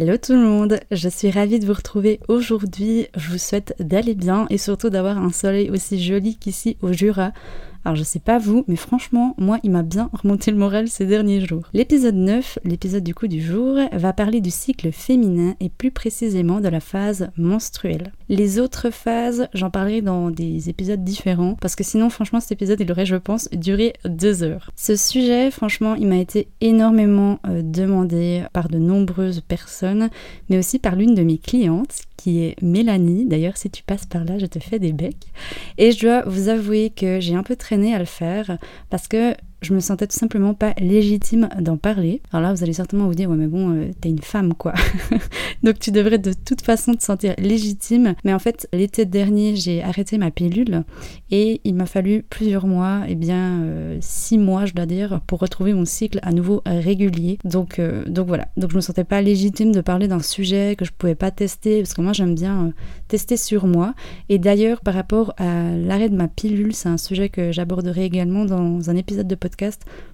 Hello tout le monde, je suis ravie de vous retrouver aujourd'hui. Je vous souhaite d'aller bien et surtout d'avoir un soleil aussi joli qu'ici au Jura. Alors je sais pas vous, mais franchement, moi il m'a bien remonté le moral ces derniers jours. L'épisode 9, l'épisode du coup du jour, va parler du cycle féminin et plus précisément de la phase menstruelle. Les autres phases, j'en parlerai dans des épisodes différents parce que sinon franchement cet épisode il aurait je pense duré deux heures. Ce sujet franchement il m'a été énormément euh, demandé par de nombreuses personnes mais aussi par l'une de mes clientes qui est Mélanie. D'ailleurs, si tu passes par là, je te fais des becs. Et je dois vous avouer que j'ai un peu traîné à le faire parce que je me sentais tout simplement pas légitime d'en parler. Alors là, vous allez certainement vous dire, ouais, mais bon, euh, t'es une femme, quoi. Donc tu devrais de toute façon te sentir légitime. Mais en fait, l'été dernier, j'ai arrêté ma pilule et il m'a fallu plusieurs mois, et eh bien euh, six mois, je dois dire, pour retrouver mon cycle à nouveau régulier. Donc, euh, donc voilà. Donc je me sentais pas légitime de parler d'un sujet que je pouvais pas tester parce que moi j'aime bien tester sur moi. Et d'ailleurs, par rapport à l'arrêt de ma pilule, c'est un sujet que j'aborderai également dans un épisode de podcast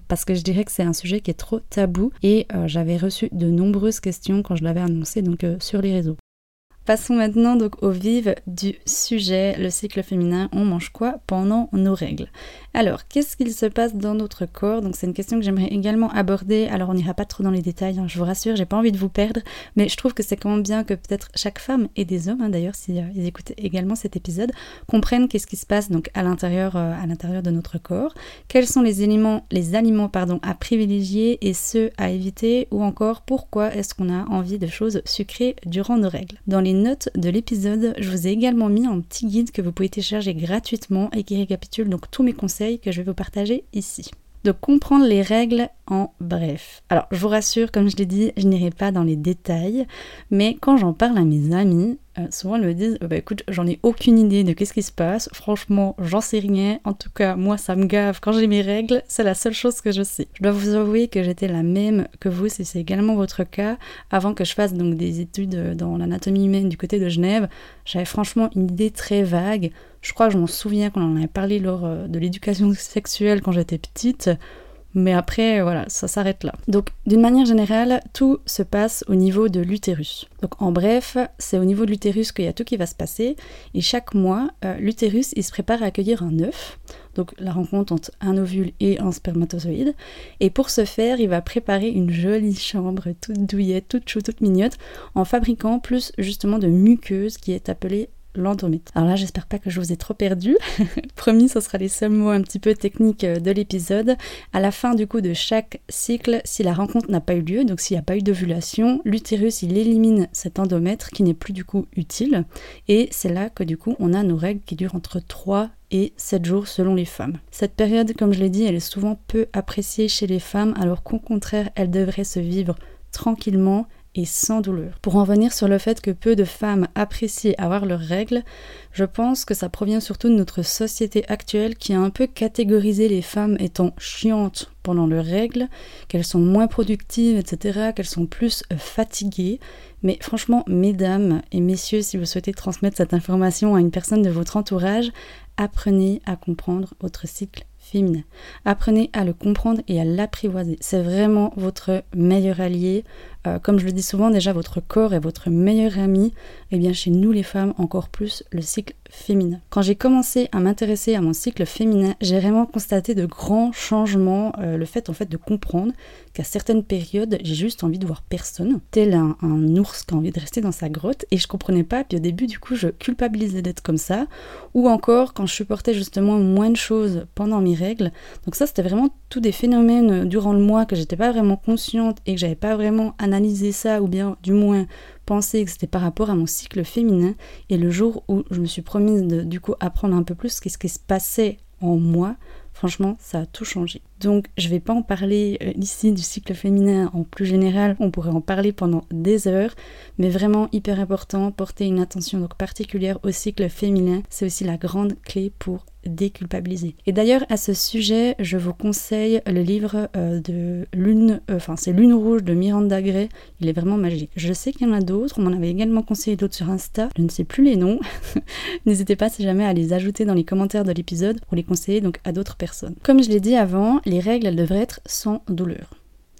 parce que je dirais que c'est un sujet qui est trop tabou et euh, j'avais reçu de nombreuses questions quand je l'avais annoncé donc euh, sur les réseaux. Passons maintenant donc au vif du sujet, le cycle féminin, on mange quoi pendant nos règles? Alors, qu'est-ce qu'il se passe dans notre corps? Donc c'est une question que j'aimerais également aborder. Alors on n'ira pas trop dans les détails, hein, je vous rassure, j'ai pas envie de vous perdre, mais je trouve que c'est quand même bien que peut-être chaque femme et des hommes, hein, d'ailleurs si euh, écoutent également cet épisode, comprennent qu'est-ce qui se passe donc à l'intérieur euh, à l'intérieur de notre corps, quels sont les aliments les aliments pardon à privilégier et ceux à éviter? Ou encore pourquoi est-ce qu'on a envie de choses sucrées durant nos règles? Notes de l'épisode, je vous ai également mis un petit guide que vous pouvez télécharger gratuitement et qui récapitule donc tous mes conseils que je vais vous partager ici de comprendre les règles en bref. Alors, je vous rassure, comme je l'ai dit, je n'irai pas dans les détails, mais quand j'en parle à mes amis, euh, souvent ils me disent bah écoute, j'en ai aucune idée de qu'est-ce qui se passe, franchement, j'en sais rien. En tout cas, moi, ça me gave quand j'ai mes règles, c'est la seule chose que je sais. Je dois vous avouer que j'étais la même que vous, si c'est également votre cas, avant que je fasse donc des études dans l'anatomie humaine du côté de Genève. J'avais franchement une idée très vague je crois que je m'en souviens qu'on en avait parlé lors euh, de l'éducation sexuelle quand j'étais petite. Mais après, voilà, ça s'arrête là. Donc, d'une manière générale, tout se passe au niveau de l'utérus. Donc, en bref, c'est au niveau de l'utérus qu'il y a tout qui va se passer. Et chaque mois, euh, l'utérus, il se prépare à accueillir un œuf. Donc, la rencontre entre un ovule et un spermatozoïde. Et pour ce faire, il va préparer une jolie chambre toute douillette, toute chou, toute mignonne, en fabriquant plus justement de muqueuse qui est appelée l'endomètre. Alors là, j'espère pas que je vous ai trop perdu. Promis, ce sera les seuls mots un petit peu techniques euh, de l'épisode. À la fin du coup de chaque cycle, si la rencontre n'a pas eu lieu, donc s'il n'y a pas eu d'ovulation, l'utérus il élimine cet endomètre qui n'est plus du coup utile. Et c'est là que du coup on a nos règles qui durent entre 3 et 7 jours selon les femmes. Cette période, comme je l'ai dit, elle est souvent peu appréciée chez les femmes, alors qu'au contraire, elle devrait se vivre tranquillement et sans douleur. Pour en venir sur le fait que peu de femmes apprécient avoir leurs règles, je pense que ça provient surtout de notre société actuelle qui a un peu catégorisé les femmes étant chiantes pendant leurs règles, qu'elles sont moins productives, etc., qu'elles sont plus fatiguées. Mais franchement, mesdames et messieurs, si vous souhaitez transmettre cette information à une personne de votre entourage, apprenez à comprendre votre cycle féminin. Apprenez à le comprendre et à l'apprivoiser. C'est vraiment votre meilleur allié. Euh, comme je le dis souvent, déjà votre corps est votre meilleur ami. Et eh bien chez nous les femmes, encore plus le cycle féminin. Quand j'ai commencé à m'intéresser à mon cycle féminin, j'ai vraiment constaté de grands changements. Euh, le fait en fait de comprendre qu'à certaines périodes, j'ai juste envie de voir personne, tel un, ours qui a envie de rester dans sa grotte. Et je comprenais pas. Puis au début, du coup, je culpabilisais d'être comme ça. Ou encore quand je supportais justement moins de choses pendant mes règles. Donc ça, c'était vraiment tous des phénomènes durant le mois que j'étais pas vraiment consciente et que j'avais pas vraiment analysé ça ou bien du moins pensé que c'était par rapport à mon cycle féminin. Et le jour où je me suis promise de du coup apprendre un peu plus ce qui se passait en moi, franchement, ça a tout changé. Donc je vais pas en parler euh, ici du cycle féminin en plus général, on pourrait en parler pendant des heures, mais vraiment hyper important, porter une attention donc particulière au cycle féminin, c'est aussi la grande clé pour déculpabiliser. Et d'ailleurs, à ce sujet, je vous conseille le livre euh, de Lune, euh, enfin c'est Lune Rouge de Miranda Gray. Il est vraiment magique. Je sais qu'il y en a d'autres, on m'en avait également conseillé d'autres sur Insta. Je ne sais plus les noms. N'hésitez pas si jamais à les ajouter dans les commentaires de l'épisode pour les conseiller donc à d'autres personnes. Comme je l'ai dit avant, les règles devraient être sans douleur.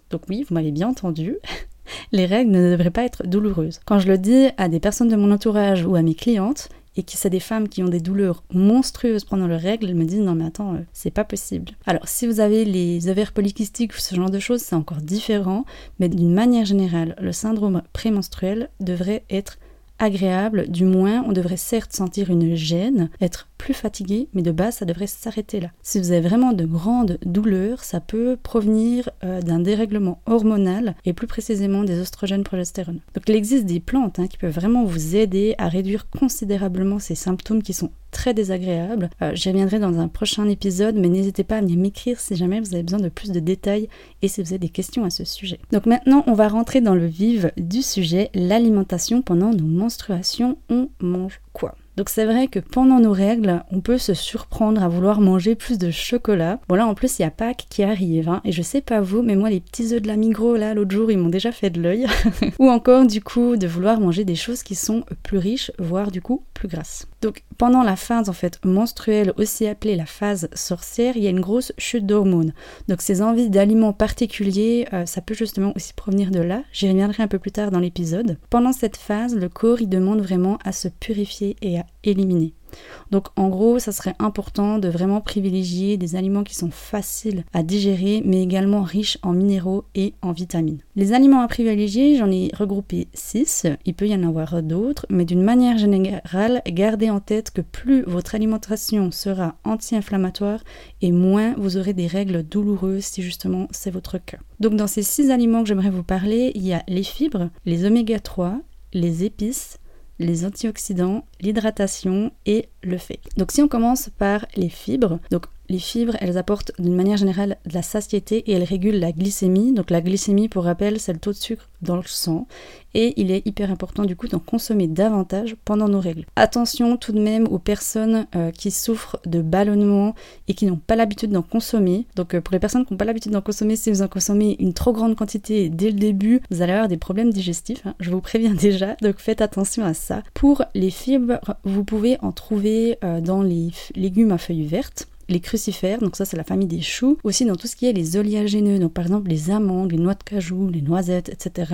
Donc oui, vous m'avez bien entendu. Les règles ne devraient pas être douloureuses. Quand je le dis à des personnes de mon entourage ou à mes clientes, et que c'est des femmes qui ont des douleurs monstrueuses pendant leurs règles, elles me disent non mais attends, euh, c'est pas possible. Alors si vous avez les ovaires polykystiques ou ce genre de choses, c'est encore différent, mais d'une manière générale, le syndrome prémenstruel devrait être agréable, du moins on devrait certes sentir une gêne, être plus fatigué, mais de base ça devrait s'arrêter là. Si vous avez vraiment de grandes douleurs, ça peut provenir euh, d'un dérèglement hormonal et plus précisément des oestrogènes progestérone. Donc il existe des plantes hein, qui peuvent vraiment vous aider à réduire considérablement ces symptômes qui sont très désagréables. Euh, j'y reviendrai dans un prochain épisode, mais n'hésitez pas à venir m'écrire si jamais vous avez besoin de plus de détails et si vous avez des questions à ce sujet. Donc maintenant, on va rentrer dans le vif du sujet, l'alimentation pendant nos menstruations. On mange quoi? Donc c'est vrai que pendant nos règles, on peut se surprendre à vouloir manger plus de chocolat. Bon là en plus il y a Pâques qui arrive, hein, et je sais pas vous, mais moi les petits œufs de la Migros là l'autre jour ils m'ont déjà fait de l'œil. Ou encore du coup de vouloir manger des choses qui sont plus riches, voire du coup plus grasses. Donc pendant la phase en fait menstruelle, aussi appelée la phase sorcière, il y a une grosse chute d'hormones. Donc ces envies d'aliments particuliers, euh, ça peut justement aussi provenir de là. J'y reviendrai un peu plus tard dans l'épisode. Pendant cette phase, le corps il demande vraiment à se purifier et à éliminer. Donc en gros, ça serait important de vraiment privilégier des aliments qui sont faciles à digérer, mais également riches en minéraux et en vitamines. Les aliments à privilégier, j'en ai regroupé 6, il peut y en avoir d'autres, mais d'une manière générale, gardez en tête que plus votre alimentation sera anti-inflammatoire et moins vous aurez des règles douloureuses si justement c'est votre cas. Donc dans ces 6 aliments que j'aimerais vous parler, il y a les fibres, les oméga 3, les épices, les antioxydants, l'hydratation et le fait. Donc si on commence par les fibres, donc les fibres, elles apportent d'une manière générale de la satiété et elles régulent la glycémie. Donc la glycémie, pour rappel, c'est le taux de sucre dans le sang. Et il est hyper important du coup d'en consommer davantage pendant nos règles. Attention tout de même aux personnes euh, qui souffrent de ballonnement et qui n'ont pas l'habitude d'en consommer. Donc euh, pour les personnes qui n'ont pas l'habitude d'en consommer, si vous en consommez une trop grande quantité dès le début, vous allez avoir des problèmes digestifs. Hein. je vous préviens déjà, donc faites attention à ça. Pour les fibres, vous pouvez en trouver euh, dans les légumes à feuilles vertes les crucifères, donc ça c'est la famille des choux, aussi dans tout ce qui est les oléagineux, donc par exemple les amandes, les noix de cajou, les noisettes, etc.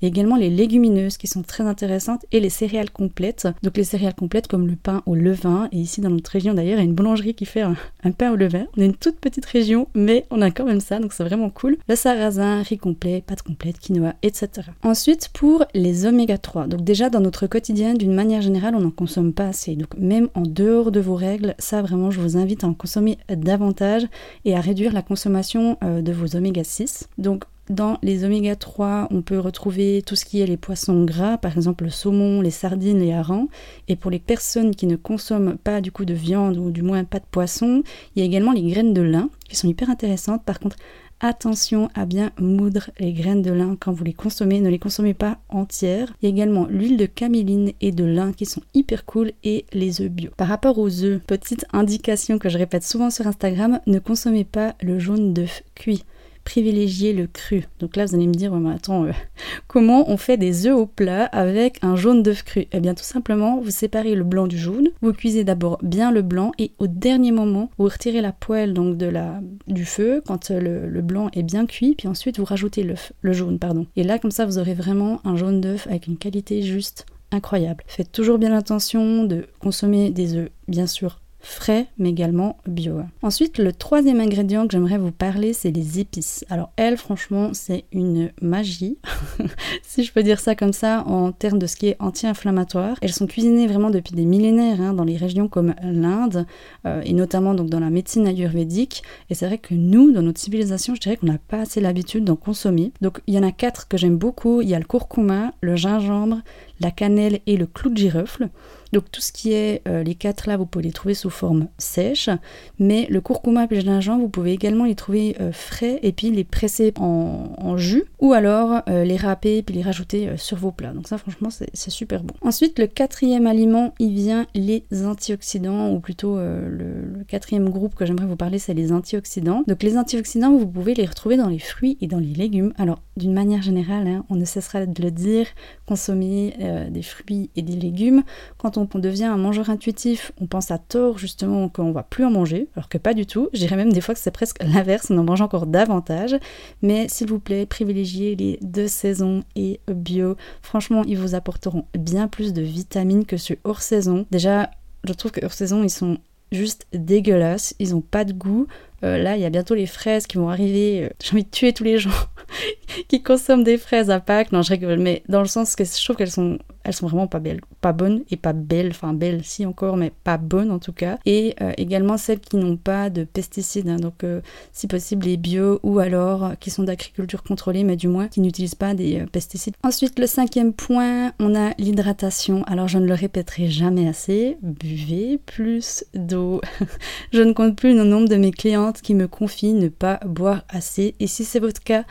Il y a également les légumineuses qui sont très intéressantes et les céréales complètes, donc les céréales complètes comme le pain au levain, et ici dans notre région d'ailleurs il y a une boulangerie qui fait un, pain au levain. On est une toute petite région, mais on a quand même ça, donc c'est vraiment cool. Le sarrasin, riz complet, pâte complète, quinoa, etc. Ensuite pour les oméga 3, donc déjà dans notre quotidien d'une manière générale on n'en consomme pas assez, donc même en dehors de vos règles, ça vraiment je vous invite à en consommer davantage et à réduire la consommation euh, de vos oméga 6. Donc dans les oméga 3, on peut retrouver tout ce qui est les poissons gras, par exemple le saumon, les sardines, les harengs. Et pour les personnes qui ne consomment pas du coup de viande ou du moins pas de poisson, il y a également les graines de lin qui sont hyper intéressantes. Par contre, Attention à bien moudre les graines de lin quand vous les consommez, ne les consommez pas entières. Il y a également l'huile de caméline et de lin qui sont hyper cool et les œufs bio. Par rapport aux œufs, petite indication que je répète souvent sur Instagram, ne consommez pas le jaune d'œuf cuit privilégier le cru. Donc là, vous allez me dire, mais attends, euh, comment on fait des œufs au plat avec un jaune d'œuf cru? Eh bien, tout simplement, vous séparez le blanc du jaune, vous cuisez d'abord bien le blanc et au dernier moment, vous retirez la poêle donc de la, du feu quand euh, le, blanc est bien cuit, puis ensuite vous rajoutez le, le jaune, pardon. Et là, comme ça, vous aurez vraiment un jaune d'œuf avec une qualité juste incroyable. Faites toujours bien attention de consommer des œufs, bien sûr, frais mais également bio. Ensuite, le troisième ingrédient que j'aimerais vous parler, c'est les épices. Alors elles, franchement, c'est une magie, si je peux dire ça comme ça, en termes de ce qui est anti-inflammatoire. Elles sont cuisinées vraiment depuis des millénaires hein, dans les régions comme l'Inde euh, et notamment donc dans la médecine ayurvédique. Et c'est vrai que nous, dans notre civilisation, je dirais qu'on n'a pas assez l'habitude d'en consommer. Donc il y en a quatre que j'aime beaucoup. Il y a le curcuma, le gingembre, la cannelle et le clou de girofle. Donc tout ce qui est euh, les quatre là, vous pouvez les trouver sous forme sèche, mais le curcuma et le gingembre, vous pouvez également les trouver euh, frais et puis les presser en, jus, ou alors euh, les râper puis les rajouter sur vos plats. Donc ça franchement c'est super bon. Ensuite le quatrième aliment, il vient les antioxydants, ou plutôt le, quatrième groupe que j'aimerais vous parler, c'est les antioxydants. Donc les antioxydants, vous pouvez les retrouver dans les fruits et dans les légumes. Alors d'une manière générale, hein, on ne cessera de le dire, consommer des fruits et des légumes quand on on devient un mangeur intuitif, on pense à tort justement qu'on va plus en manger, alors que pas du tout. Je dirais même des fois que c'est presque l'inverse, on en mange encore davantage. Mais s'il vous plaît, privilégiez les deux saisons et bio. Franchement, ils vous apporteront bien plus de vitamines que ceux hors saison. Déjà, je trouve que hors saison, ils sont juste dégueulasses, ils ont pas de goût. Euh, là, il y a bientôt les fraises qui vont arriver. Euh, j'ai envie de tuer tous les gens qui consomment des fraises à Pâques. Non, je rigole, mais dans le sens que je trouve qu'elles sont elles sont vraiment pas belles, pas bonnes et pas belles, enfin belles si encore, mais pas bonnes en tout cas. Et euh, également celles qui n'ont pas de pesticides, hein. donc euh, si possible les bio ou alors qui sont d'agriculture contrôlée, mais du moins qui n'utilisent pas des euh, pesticides. Ensuite, le cinquième point, on a l'hydratation. Alors je ne le répéterai jamais assez, buvez plus d'eau. je ne compte plus le nombre de mes clientes qui me confient ne pas boire assez. Et si c'est votre cas,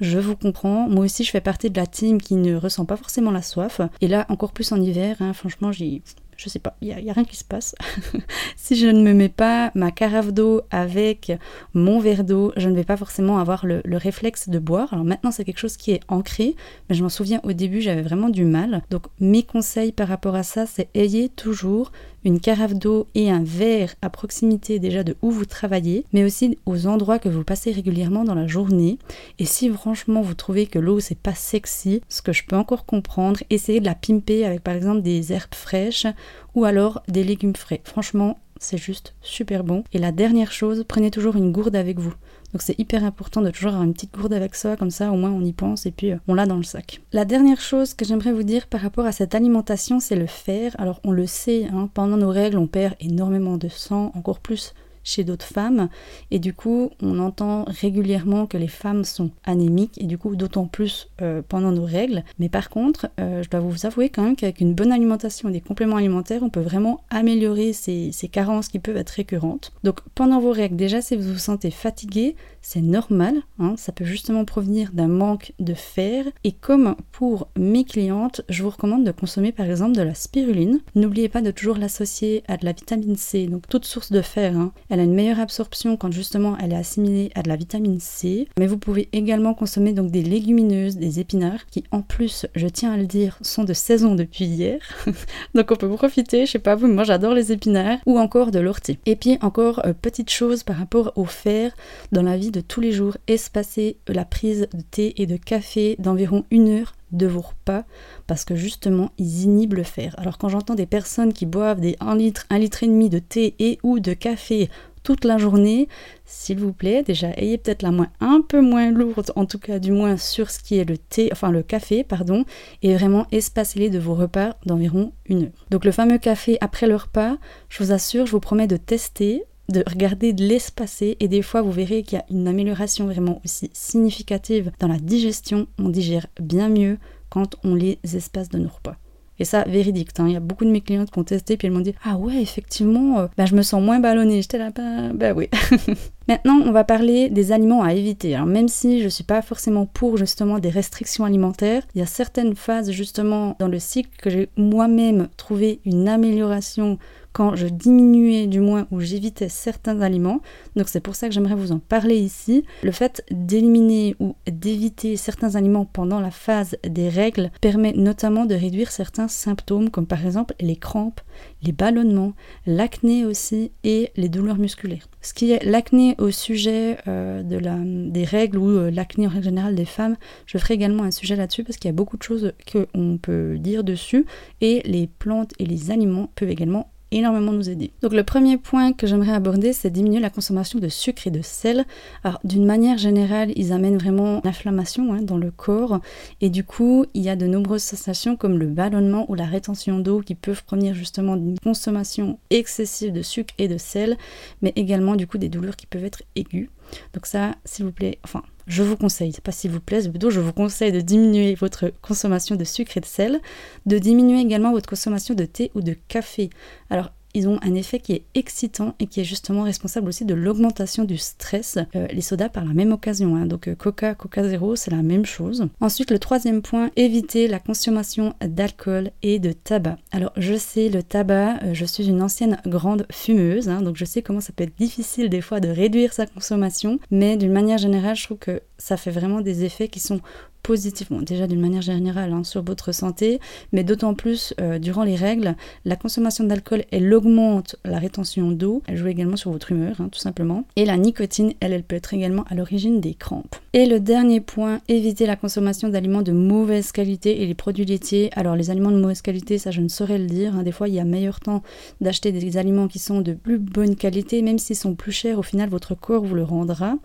je vous comprends. Moi aussi, je fais partie de la team qui ne ressent pas forcément la soif. Et là, encore plus en hiver, hein, franchement, j'ai je sais pas, il n'y a, rien qui se passe. si je ne me mets pas ma carafe d'eau avec mon verre d'eau, je ne vais pas forcément avoir le, le réflexe de boire. Alors maintenant, c'est quelque chose qui est ancré, mais je m'en souviens au début, j'avais vraiment du mal. Donc mes conseils par rapport à ça, c'est ayez toujours une carafe d'eau et un verre à proximité déjà de où vous travaillez, mais aussi aux endroits que vous passez régulièrement dans la journée. Et si franchement vous trouvez que l'eau c'est pas sexy, ce que je peux encore comprendre, essayez de la pimper avec par exemple des herbes fraîches ou alors des légumes frais. Franchement, c'est juste super bon. Et la dernière chose, prenez toujours une gourde avec vous. Donc c'est hyper important de toujours avoir une petite gourde avec soi, comme ça au moins on y pense et puis euh, on l'a dans le sac. La dernière chose que j'aimerais vous dire par rapport à cette alimentation, c'est le fer. Alors on le sait, hein, pendant nos règles, on perd énormément de sang, encore plus chez d'autres femmes. Et du coup, on entend régulièrement que les femmes sont anémiques, et du coup, d'autant plus euh, pendant nos règles. Mais par contre, euh, je dois vous avouer quand même qu'avec une bonne alimentation et des compléments alimentaires, on peut vraiment améliorer ces, carences qui peuvent être récurrentes. Donc pendant vos règles, déjà, si vous vous sentez fatigué, c'est normal. Hein, ça peut justement provenir d'un manque de fer. Et comme pour mes clientes, je vous recommande de consommer par exemple de la spiruline. N'oubliez pas de toujours l'associer à de la vitamine C, donc toute source de fer. Hein. A une meilleure absorption quand justement elle est assimilée à de la vitamine C. Mais vous pouvez également consommer donc des légumineuses, des épinards, qui en plus, je tiens à le dire, sont de saison depuis hier. donc on peut profiter, je sais pas vous, mais moi j'adore les épinards, ou encore de l'ortie. Et puis encore, euh, petite chose par rapport au fer dans la vie de tous les jours, espacer la prise de thé et de café d'environ une heure de vos repas parce que justement ils inhibent le fer. Alors quand j'entends des personnes qui boivent des 1 litre, 1 litre et demi de thé et ou de café la journée, s'il vous plaît, déjà ayez peut-être la main un peu moins lourde, en tout cas du moins sur ce qui est le thé, enfin le café, pardon, et vraiment espacez-les de vos repas d'environ une heure. Donc le fameux café après le repas, je vous assure, je vous promets de tester de regarder, de l'espacer et des fois vous verrez qu'il y a une amélioration vraiment aussi significative dans la digestion. On digère bien mieux quand on les espace de nos repas. Et ça, véridique. Hein. Il y a beaucoup de mes clientes qui ont testé puis elles m'ont dit Ah ouais, effectivement, euh, bah, je me sens moins ballonnée. J'étais là, bah, bah oui. Maintenant, on va parler des aliments à éviter. Alors, même si je ne suis pas forcément pour justement des restrictions alimentaires, il y a certaines phases justement dans le cycle que j'ai moi-même trouvé une amélioration quand je diminuais du moins ou j'évitais certains aliments. Donc c'est pour ça que j'aimerais vous en parler ici. Le fait d'éliminer ou d'éviter certains aliments pendant la phase des règles permet notamment de réduire certains symptômes comme par exemple les crampes, les ballonnements, l'acné aussi et les douleurs musculaires. Ce qui est l'acné au sujet euh, de la, des règles ou euh, l'acné en règle générale des femmes, je ferai également un sujet là-dessus parce qu'il y a beaucoup de choses qu'on peut dire dessus et les plantes et les aliments peuvent également énormément nous aider. Donc le premier point que j'aimerais aborder, c'est diminuer la consommation de sucre et de sel. Alors d'une manière générale, ils amènent vraiment l'inflammation hein, dans le corps et du coup, il y a de nombreuses sensations comme le ballonnement ou la rétention d'eau qui peuvent provenir justement d'une consommation excessive de sucre et de sel, mais également du coup des douleurs qui peuvent être aiguës. Donc ça, s'il vous plaît, enfin je vous conseille, pas s'il vous plaît, plutôt je vous conseille de diminuer votre consommation de sucre et de sel, de diminuer également votre consommation de thé ou de café. Alors ils ont un effet qui est excitant et qui est justement responsable aussi de l'augmentation du stress. Euh, les sodas par la même occasion, hein. donc euh, Coca, Coca Zero, c'est la même chose. Ensuite, le troisième point, éviter la consommation d'alcool et de tabac. Alors, je sais, le tabac, euh, je suis une ancienne grande fumeuse, hein, donc je sais comment ça peut être difficile des fois de réduire sa consommation, mais d'une manière générale, je trouve que ça fait vraiment des effets qui sont positivement, déjà d'une manière générale hein, sur votre santé, mais d'autant plus euh, durant les règles, la consommation d'alcool, elle augmente la rétention d'eau, elle joue également sur votre humeur, hein, tout simplement, et la nicotine, elle, elle peut être également à l'origine des crampes. Et le dernier point, éviter la consommation d'aliments de mauvaise qualité et les produits laitiers. Alors les aliments de mauvaise qualité, ça je ne saurais le dire, hein. des fois il y a meilleur temps d'acheter des aliments qui sont de plus bonne qualité, même s'ils sont plus chers, au final votre corps vous le rendra.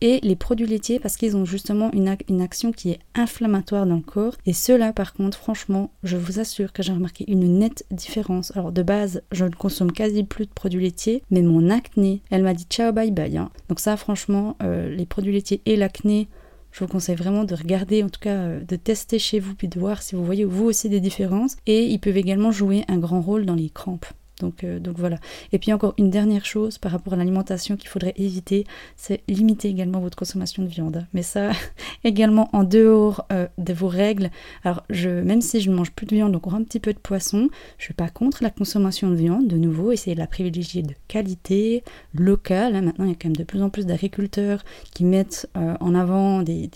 Et les produits laitiers, parce qu'ils ont justement une, une action qui est inflammatoire dans le corps. Et cela, par contre, franchement, je vous assure que j'ai remarqué une nette différence. Alors, de base, je ne consomme quasi plus de produits laitiers, mais mon acné, elle m'a dit ciao, bye bye. Hein. Donc, ça, franchement, euh, les produits laitiers et l'acné, je vous conseille vraiment de regarder, en tout cas euh, de tester chez vous, puis de voir si vous voyez vous aussi des différences. Et ils peuvent également jouer un grand rôle dans les crampes. Donc, euh, donc voilà. Et puis encore une dernière chose par rapport à l'alimentation qu'il faudrait éviter, c'est limiter également votre consommation de viande. Mais ça, également en dehors euh, de vos règles. Alors, même si je ne mange plus de viande, donc un petit peu de poisson, je ne suis pas contre la consommation de viande. De nouveau, essayez de la privilégier de qualité, locale. Hein. Maintenant, il y a quand même de plus en plus d'agriculteurs qui mettent euh, en avant des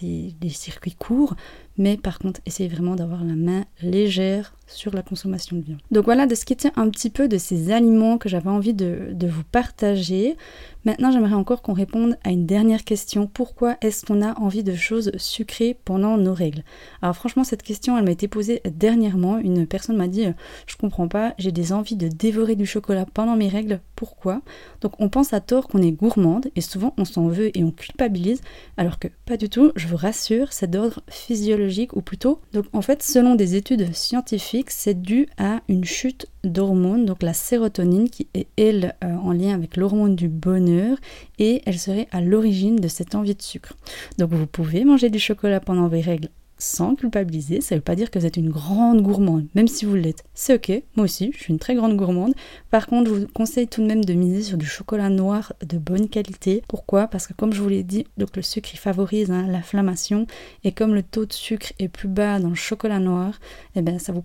circuits courts. Mais par contre, essayez vraiment d'avoir la main légère sur la consommation de viande. Donc voilà de ce qui tient un petit peu de ces aliments que j'avais envie de, de, vous partager. Maintenant, j'aimerais encore qu'on réponde à une dernière question. Pourquoi est-ce qu'on a envie de choses sucrées pendant nos règles? Alors franchement, cette question, elle m'a été posée dernièrement. Une personne m'a dit, je comprends pas, j'ai des envies de dévorer du chocolat pendant mes règles. Pourquoi? Donc on pense à tort qu'on est gourmande et souvent on s'en veut et on culpabilise, alors que pas du tout, je vous rassure, c'est d'ordre physiologique ou plutôt. Donc en fait, selon des études scientifiques, c'est dû à une chute d'hormones, donc la sérotonine qui est elle euh, en lien avec l'hormone du bonheur et elle serait à l'origine de cette envie de sucre. Donc vous pouvez manger du chocolat pendant vos règles sans culpabiliser. Ça ne veut pas dire que vous êtes une grande gourmande, même si vous l'êtes. C'est ok, moi aussi, je suis une très grande gourmande. Par contre, je vous conseille tout de même de miser sur du chocolat noir de bonne qualité. Pourquoi? Parce que comme je vous l'ai dit, donc le sucre il favorise hein, l'inflammation et comme le taux de sucre est plus bas dans le chocolat noir, eh bien ça vous,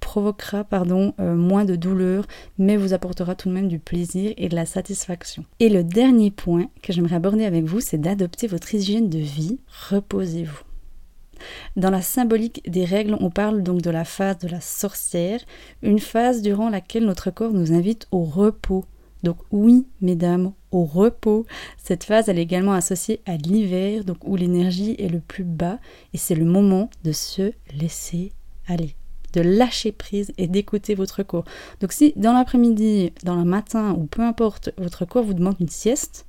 provoquera, pardon, euh, moins de douleur, mais vous apportera tout de même du plaisir et de la satisfaction. Et le dernier point que j'aimerais aborder avec vous, c'est d'adopter votre hygiène de vie. Reposez-vous. Dans la symbolique des règles, on parle donc de la phase de la sorcière, une phase durant laquelle notre corps nous invite au repos. Donc oui, mesdames, au repos. Cette phase, elle est également associée à l'hiver, donc où l'énergie est le plus bas, et c'est le moment de se laisser aller de lâcher prise et d'écouter votre corps. Donc si dans l'après-midi, dans le matin ou peu importe, votre corps vous demande une sieste,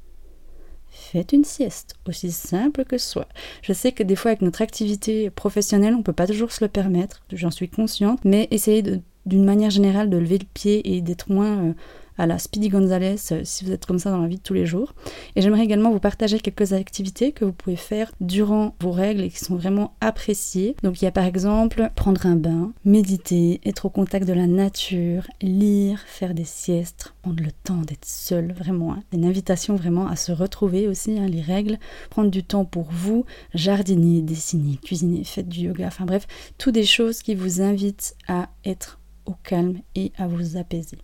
faites une sieste, aussi simple que ce soit. Je sais que des fois avec notre activité professionnelle, on ne peut pas toujours se le permettre, j'en suis consciente, mais essayez d'une manière générale de lever le pied et d'être moins... Euh, à la Speedy Gonzalez euh, si vous êtes comme ça dans la vie de tous les jours. Et j'aimerais également vous partager quelques activités que vous pouvez faire durant vos règles et qui sont vraiment appréciées. Donc il y a par exemple prendre un bain, méditer, être au contact de la nature, lire, faire des siestes, prendre le temps d'être seul, vraiment. Hein. Une invitation vraiment à se retrouver aussi, hein, les règles, prendre du temps pour vous, jardiner, dessiner, cuisiner, faites du yoga, enfin bref, toutes des choses qui vous invitent à être au calme et à vous apaiser.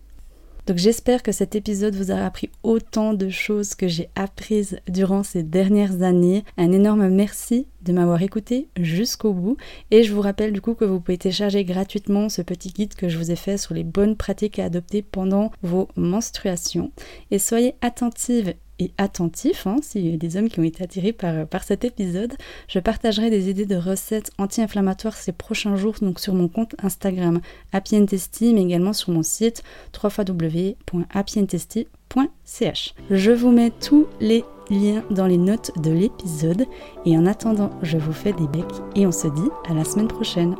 Donc j'espère que cet épisode vous aura appris autant de choses que j'ai apprises durant ces dernières années. Un énorme merci de m'avoir écouté jusqu'au bout et je vous rappelle du coup que vous pouvez télécharger gratuitement ce petit guide que je vous ai fait sur les bonnes pratiques à adopter pendant vos menstruations et soyez attentive attentif, hein, s'il y a des hommes qui ont été attirés par, par cet épisode, je partagerai des idées de recettes anti-inflammatoires ces prochains jours donc sur mon compte Instagram Happy mais également sur mon site www.happyandtasty.ch. Je vous mets tous les liens dans les notes de l'épisode et en attendant, je vous fais des becs et on se dit à la semaine prochaine.